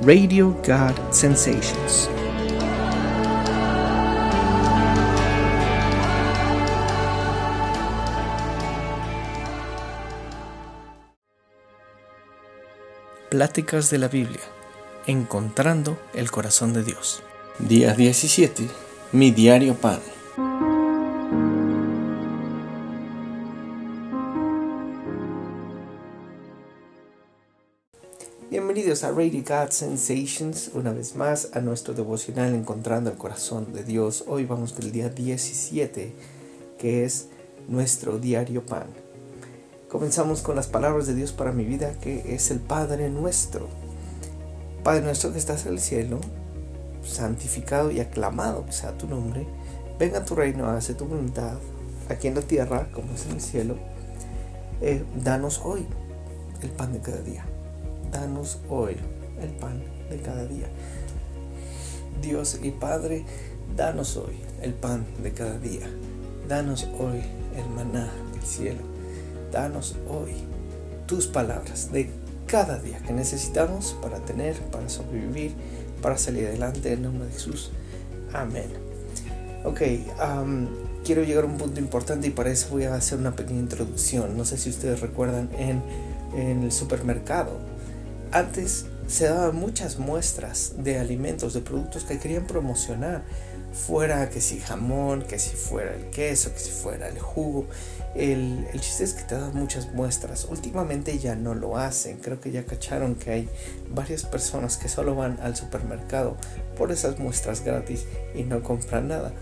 Radio God Sensations. Pláticas de la Biblia. Encontrando el corazón de Dios. Día 17. Mi diario pan. Bienvenidos a Radio God Sensations, una vez más a nuestro devocional Encontrando el Corazón de Dios. Hoy vamos con el día 17, que es nuestro diario pan. Comenzamos con las palabras de Dios para mi vida, que es el Padre nuestro. Padre nuestro que estás en el cielo, santificado y aclamado sea tu nombre. Venga tu reino, hace tu voluntad, aquí en la tierra como es en el cielo. Eh, danos hoy el pan de cada día. Danos hoy el pan de cada día. Dios y Padre, danos hoy el pan de cada día. Danos hoy el maná del cielo danos hoy tus palabras de cada día que necesitamos para tener, para sobrevivir, para salir adelante en nombre de Jesús. Amén. Ok, quiero llegar a un punto importante y para eso voy a hacer una pequeña introducción. No sé si ustedes recuerdan en, en el supermercado. Antes se daban muchas muestras de alimentos, de productos que querían promocionar fuera que si jamón, que si fuera el queso, que si fuera el jugo. El, el, chiste es que te dan muchas muestras. Últimamente ya no lo hacen. Creo que ya cacharon que hay varias personas que solo van al supermercado por esas muestras gratis y no compran nada.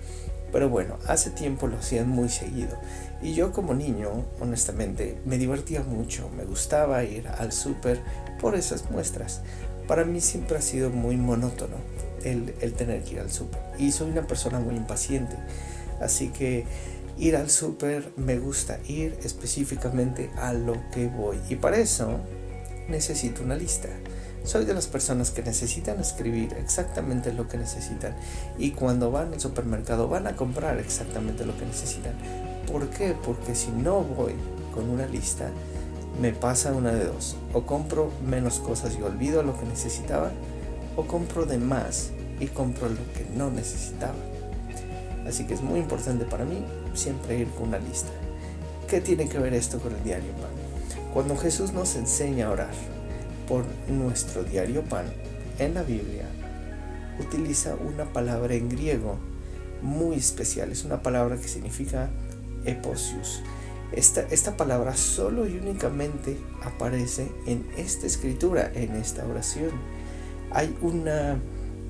Pero bueno, hace tiempo lo hacían muy seguido. Y yo como niño, honestamente, me divertía mucho. Me gustaba ir al super por esas muestras. Para mí siempre ha sido muy monótono el, tener que ir al súper. Y soy una persona muy impaciente. Así que ir al súper me gusta ir específicamente a lo que voy. Y para eso necesito una lista. Soy de las personas que necesitan escribir exactamente lo que necesitan. Y cuando van al supermercado van a comprar exactamente lo que necesitan. ¿Por qué? Porque si no voy con una lista, me pasa una de dos. O compro menos cosas y olvido lo que necesitaba o compro de más y compro lo que no necesitaba. Así que es muy importante para mí siempre ir con una lista. ¿Qué tiene que ver esto con el diario pan? Cuando Jesús nos enseña a orar por nuestro diario pan en la Biblia, utiliza una palabra en griego muy especial. Es una palabra que significa eposius. Esta, esta palabra solo y únicamente aparece en esta escritura, en esta oración hay una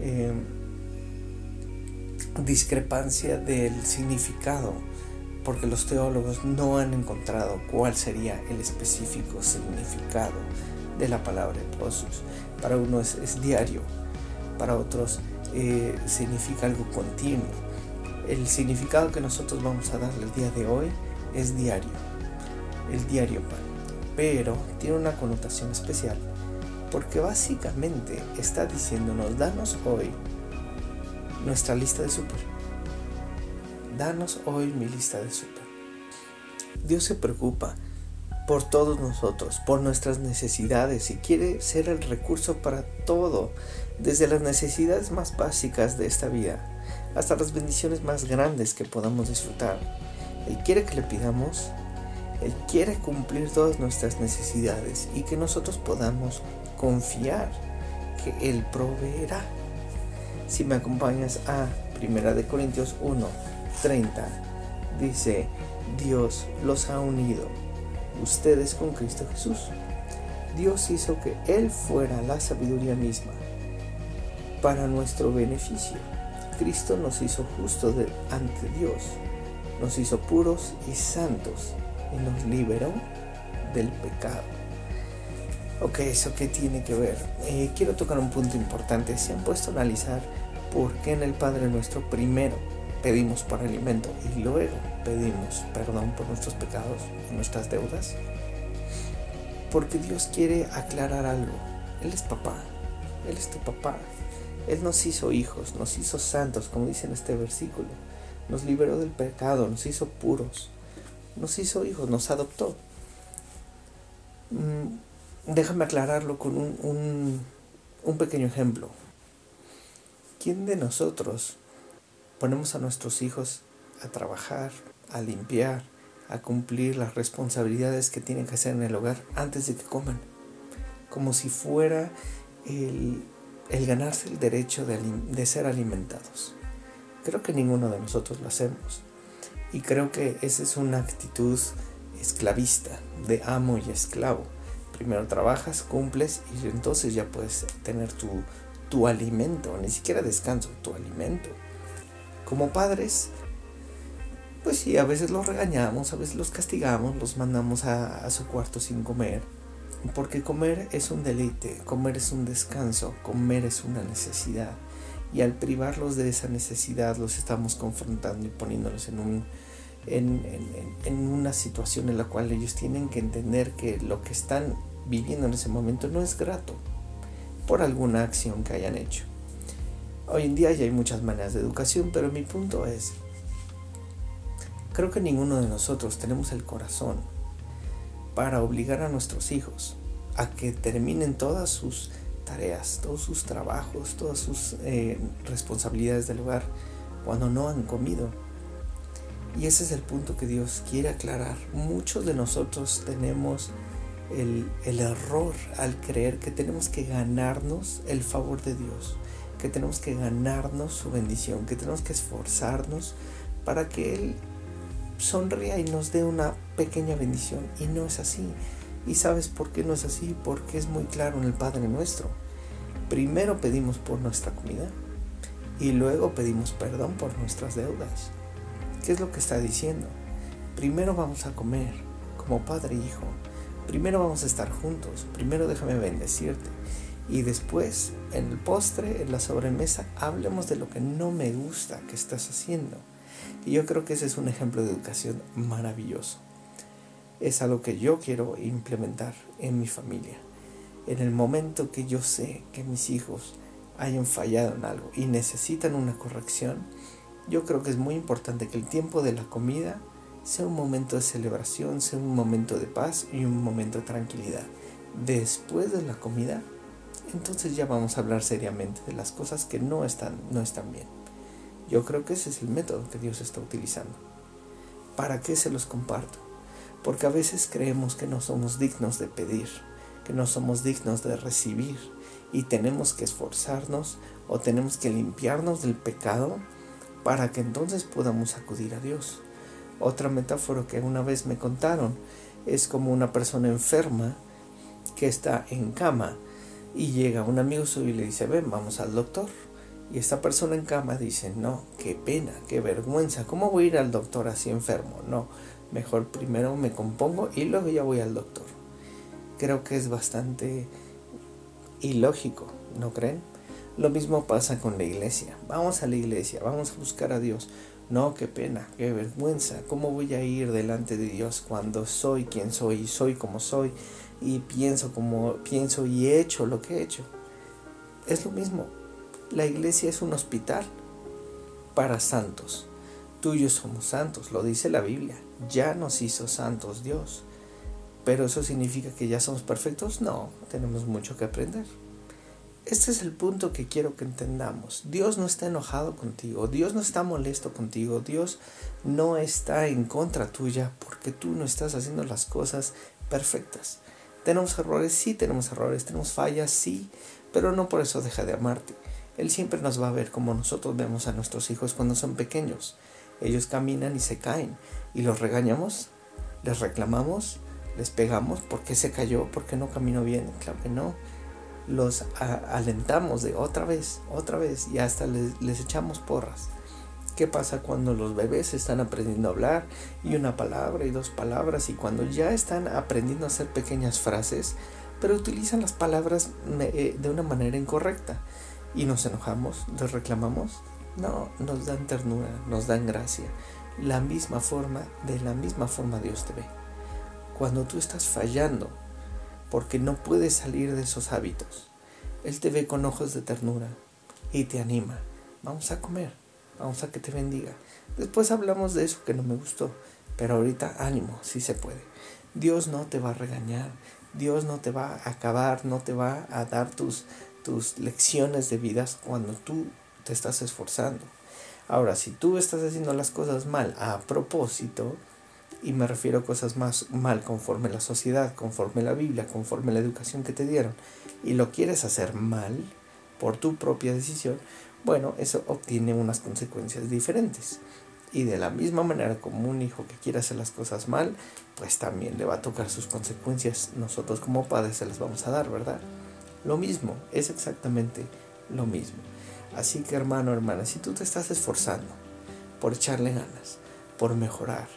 eh, discrepancia del significado porque los teólogos no han encontrado cuál sería el específico significado de la palabra eposus. Para unos es, diario, para otros eh, significa algo continuo. El significado que nosotros vamos a darle el día de hoy es diario, el diario pero tiene una connotación especial porque básicamente está diciéndonos, danos hoy nuestra lista de súper. Danos hoy mi lista de súper. Dios se preocupa por todos nosotros, por nuestras necesidades y quiere ser el recurso para todo, desde las necesidades más básicas de esta vida hasta las bendiciones más grandes que podamos disfrutar. Él quiere que le pidamos, Él quiere cumplir todas nuestras necesidades y que nosotros podamos confiar que Él proveerá. Si me acompañas a 1 de Corintios 1, 30, dice, Dios los ha unido, ustedes con Cristo Jesús. Dios hizo que Él fuera la sabiduría misma para nuestro beneficio. Cristo nos hizo justos ante Dios, nos hizo puros y santos y nos liberó del pecado. Ok, ¿eso qué tiene que ver? Eh, quiero tocar un punto importante. ¿Se han puesto a analizar por qué en el Padre Nuestro primero pedimos por alimento y luego pedimos perdón por nuestros pecados y nuestras deudas? Porque Dios quiere aclarar algo. Él es papá. Él es tu papá. Él nos hizo hijos, nos hizo santos, como dice en este versículo. Nos liberó del pecado, nos hizo puros. Nos hizo hijos, nos adoptó. Mm, déjame aclararlo con un, un pequeño ejemplo. ¿Quién de nosotros ponemos a nuestros hijos a trabajar, a limpiar, a cumplir las responsabilidades que tienen que hacer en el hogar antes de que coman? Como si fuera el, ganarse el derecho de, ser alimentados. Creo que ninguno de nosotros lo hacemos. Y creo que esa es una actitud esclavista, de amo y esclavo. Primero trabajas, cumples y entonces ya puedes tener tu, tu alimento, ni siquiera descanso, tu alimento. Como padres, pues sí, a veces los regañamos, a veces los castigamos, los mandamos a, su cuarto sin comer. Porque comer es un deleite, comer es un descanso, comer es una necesidad y al privarlos de esa necesidad los estamos confrontando y poniéndolos en, en, una situación en la cual ellos tienen que entender que lo que están viviendo en ese momento no es grato por alguna acción que hayan hecho. Hoy en día ya hay muchas maneras de educación, pero mi punto es, creo que ninguno de nosotros tenemos el corazón para obligar a nuestros hijos a que terminen todas sus tareas, todos sus trabajos, todas sus eh, responsabilidades del hogar cuando no han comido. Y ese es el punto que Dios quiere aclarar. Muchos de nosotros tenemos el, el, error al creer que tenemos que ganarnos el favor de Dios, que tenemos que ganarnos su bendición, que tenemos que esforzarnos para que Él sonría y nos dé una pequeña bendición. Y no es así. ¿Y sabes por qué no es así? Porque es muy claro en el Padre nuestro. Primero pedimos por nuestra comida y luego pedimos perdón por nuestras deudas. ¿Qué es lo que está diciendo? Primero vamos a comer como padre e hijo. Primero vamos a estar juntos. Primero déjame bendecirte. Y después, en el postre, en la sobremesa, hablemos de lo que no me gusta que estás haciendo. Y yo creo que ese es un ejemplo de educación maravilloso es algo que yo quiero implementar en mi familia. En el momento que yo sé que mis hijos hayan fallado en algo y necesitan una corrección, yo creo que es muy importante que el tiempo de la comida sea un momento de celebración, sea un momento de paz y un momento de tranquilidad. Después de la comida, entonces ya vamos a hablar seriamente de las cosas que no están, no están bien. Yo creo que ese es el método que Dios está utilizando. ¿Para qué se los comparto? porque a veces creemos que no somos dignos de pedir, que no somos dignos de recibir y tenemos que esforzarnos o tenemos que limpiarnos del pecado para que entonces podamos acudir a Dios. Otra metáfora que una vez me contaron es como una persona enferma que está en cama y llega un amigo suyo y le dice, ven, vamos al doctor. Y esta persona en cama dice, no, qué pena, qué vergüenza, ¿cómo voy a ir al doctor así enfermo? No, mejor primero me compongo y luego ya voy al doctor. Creo que es bastante ilógico, ¿no creen? Lo mismo pasa con la iglesia. Vamos a la iglesia, vamos a buscar a Dios. No, qué pena, qué vergüenza. ¿Cómo voy a ir delante de Dios cuando soy quien soy y soy como soy y pienso como pienso y he hecho lo que he hecho? Es lo mismo. La iglesia es un hospital para santos tuyos somos santos, lo dice la Biblia. Ya nos hizo santos Dios. Pero eso significa que ya somos perfectos? No, tenemos mucho que aprender. Este es el punto que quiero que entendamos. Dios no está enojado contigo, Dios no está molesto contigo, Dios no está en contra tuya porque tú no estás haciendo las cosas perfectas. Tenemos errores, sí tenemos errores, tenemos fallas, sí, pero no por eso deja de amarte. Él siempre nos va a ver como nosotros vemos a nuestros hijos cuando son pequeños. Ellos caminan y se caen y los regañamos, les reclamamos, les pegamos, ¿por qué se cayó? ¿Por qué no caminó bien? Claro que no. Los alentamos de otra vez, otra vez y hasta les, les echamos porras. ¿Qué pasa cuando los bebés están aprendiendo a hablar y una palabra y dos palabras y cuando ya están aprendiendo a hacer pequeñas frases, pero utilizan las palabras eh, de una manera incorrecta y nos enojamos, les reclamamos? No, nos dan ternura, nos dan gracia. La misma forma, de la misma forma Dios te ve. Cuando tú estás fallando, porque no puedes salir de esos hábitos, Él te ve con ojos de ternura y te anima. Vamos a comer, vamos a que te bendiga. Después hablamos de eso que no me gustó, pero ahorita ánimo, sí se puede. Dios no te va a regañar, Dios no te va a acabar, no te va a dar tus, tus lecciones de vida cuando tú te estás esforzando. Ahora, si tú estás haciendo las cosas mal a propósito, y me refiero a cosas más mal conforme la sociedad, conforme la Biblia, conforme la educación que te dieron, y lo quieres hacer mal por tu propia decisión, bueno, eso obtiene unas consecuencias diferentes. Y de la misma manera como un hijo que quiere hacer las cosas mal, pues también le va a tocar sus consecuencias. Nosotros como padres se las vamos a dar, ¿verdad? Lo mismo, es exactamente lo mismo. Así que hermano, hermana, si tú te estás esforzando por echarle ganas, por mejorar,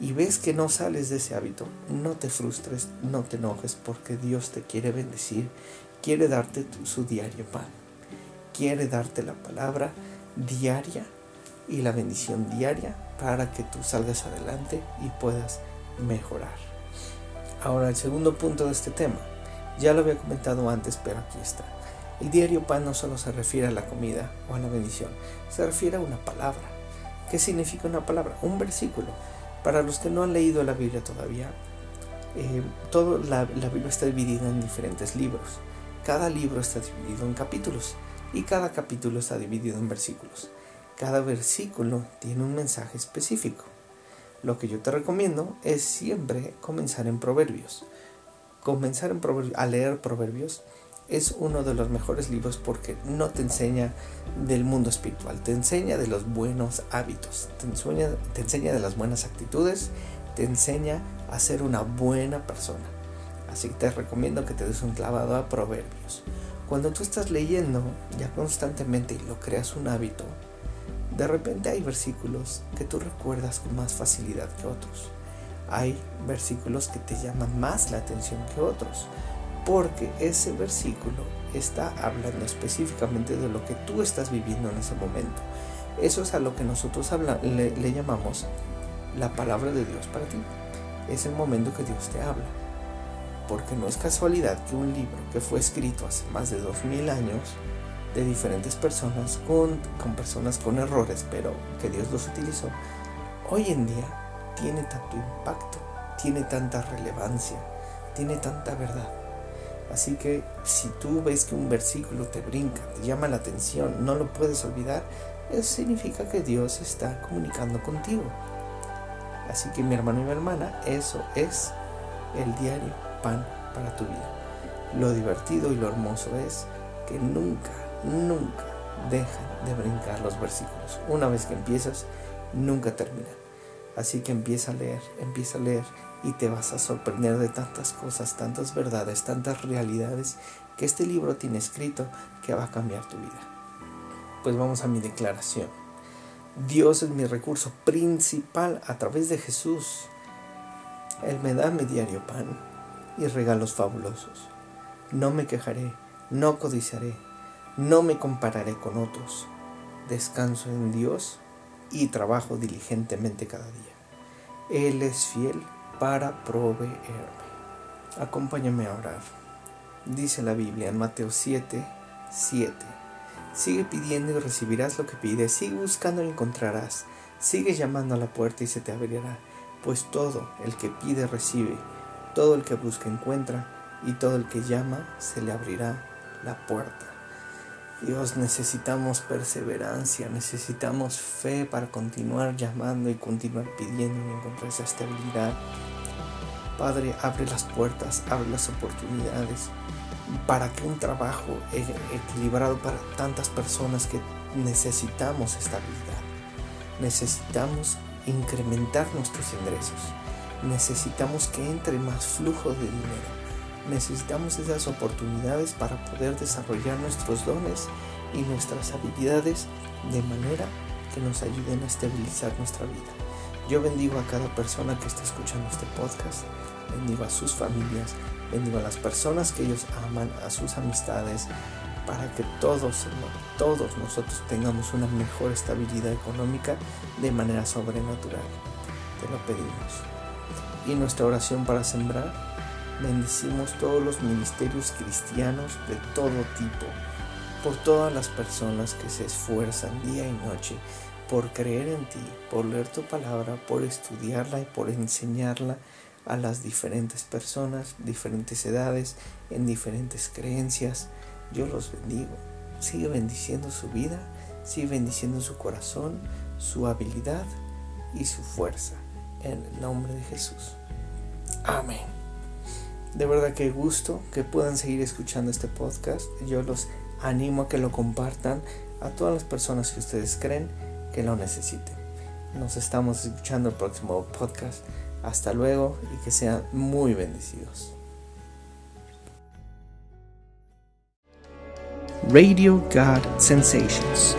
y ves que no sales de ese hábito, no te frustres, no te enojes, porque Dios te quiere bendecir, quiere darte su diario pan, quiere darte la palabra diaria y la bendición diaria para que tú salgas adelante y puedas mejorar. Ahora el segundo punto de este tema, ya lo había comentado antes, pero aquí está. El diario pan no solo se refiere a la comida o a la bendición, se refiere a una palabra. ¿Qué significa una palabra? Un versículo. Para los que no han leído la Biblia todavía, eh, todo la, la Biblia está dividida en diferentes libros. Cada libro está dividido en capítulos y cada capítulo está dividido en versículos. Cada versículo tiene un mensaje específico. Lo que yo te recomiendo es siempre comenzar en Proverbios. Comenzar en a leer Proverbios es uno de los mejores libros porque no te enseña del mundo espiritual, te enseña de los buenos hábitos, te enseña, te enseña de las buenas actitudes, te enseña a ser una buena persona. Así que te recomiendo que te des un clavado a Proverbios. Cuando tú estás leyendo ya constantemente y lo creas un hábito, de repente hay versículos que tú recuerdas con más facilidad que otros. Hay versículos que te llaman más la atención que otros, porque ese versículo está hablando específicamente de lo que tú estás viviendo en ese momento. Eso es a lo que nosotros le, llamamos la palabra de Dios para ti. Es el momento que Dios te habla. Porque no es casualidad que un libro que fue escrito hace más de dos mil años de diferentes personas, con, con personas con errores, pero que Dios los utilizó, hoy en día tiene tanto impacto, tiene tanta relevancia, tiene tanta verdad. Así que si tú ves que un versículo te brinca, te llama la atención, no lo puedes olvidar, eso significa que Dios está comunicando contigo. Así que mi hermano y mi hermana, eso es el diario pan para tu vida. Lo divertido y lo hermoso es que nunca nunca deja de brincar los versículos. Una vez que empiezas, nunca termina. Así que empieza a leer, empieza a leer y te vas a sorprender de tantas cosas, tantas verdades, tantas realidades que este libro tiene escrito que va a cambiar tu vida. Pues vamos a mi declaración. Dios es mi recurso principal a través de Jesús. Él me da mi diario pan y regalos fabulosos. No me quejaré, no codiciaré, no me compararé con otros. Descanso en Dios y trabajo diligentemente cada día. Él es fiel para proveerme. Acompáñame a orar. Dice la Biblia en Mateo 7, 7. Sigue pidiendo y recibirás lo que pides. Sigue buscando y encontrarás. Sigue llamando a la puerta y se te abrirá. Pues todo el que pide recibe. Todo el que busca encuentra. Y todo el que llama se le abrirá la puerta. Dios, necesitamos perseverancia, necesitamos fe para continuar llamando y continuar pidiendo y encontrar esa estabilidad. Padre, abre las puertas, abre las oportunidades para que un trabajo e-, equilibrado para tantas personas que necesitamos estabilidad. Necesitamos incrementar nuestros ingresos. Necesitamos que entre más flujo de dinero necesitamos esas oportunidades para poder desarrollar nuestros dones y nuestras habilidades de manera que nos ayuden a estabilizar nuestra vida. Yo bendigo a cada persona que está escuchando este podcast, bendigo a sus familias, bendigo a las personas que ellos aman, a sus amistades, para que todos, todos nosotros tengamos una mejor estabilidad económica de manera sobrenatural. Te lo pedimos. Y nuestra oración para sembrar Bendecimos todos los ministerios cristianos de todo tipo, por todas las personas que se esfuerzan día y noche por creer en ti, por leer tu palabra, por estudiarla y por enseñarla a las diferentes personas, diferentes edades, en diferentes creencias, Yo los bendigo. Sigue bendiciendo su vida, sigue bendiciendo su corazón, su habilidad y su fuerza. En el nombre de Jesús. Amén. De verdad que gusto que puedan seguir escuchando este podcast. Yo los animo a que lo compartan a todas las personas que ustedes creen que lo necesiten. Nos estamos escuchando el próximo podcast. Hasta luego y que sean muy bendecidos. Radio God Sensations.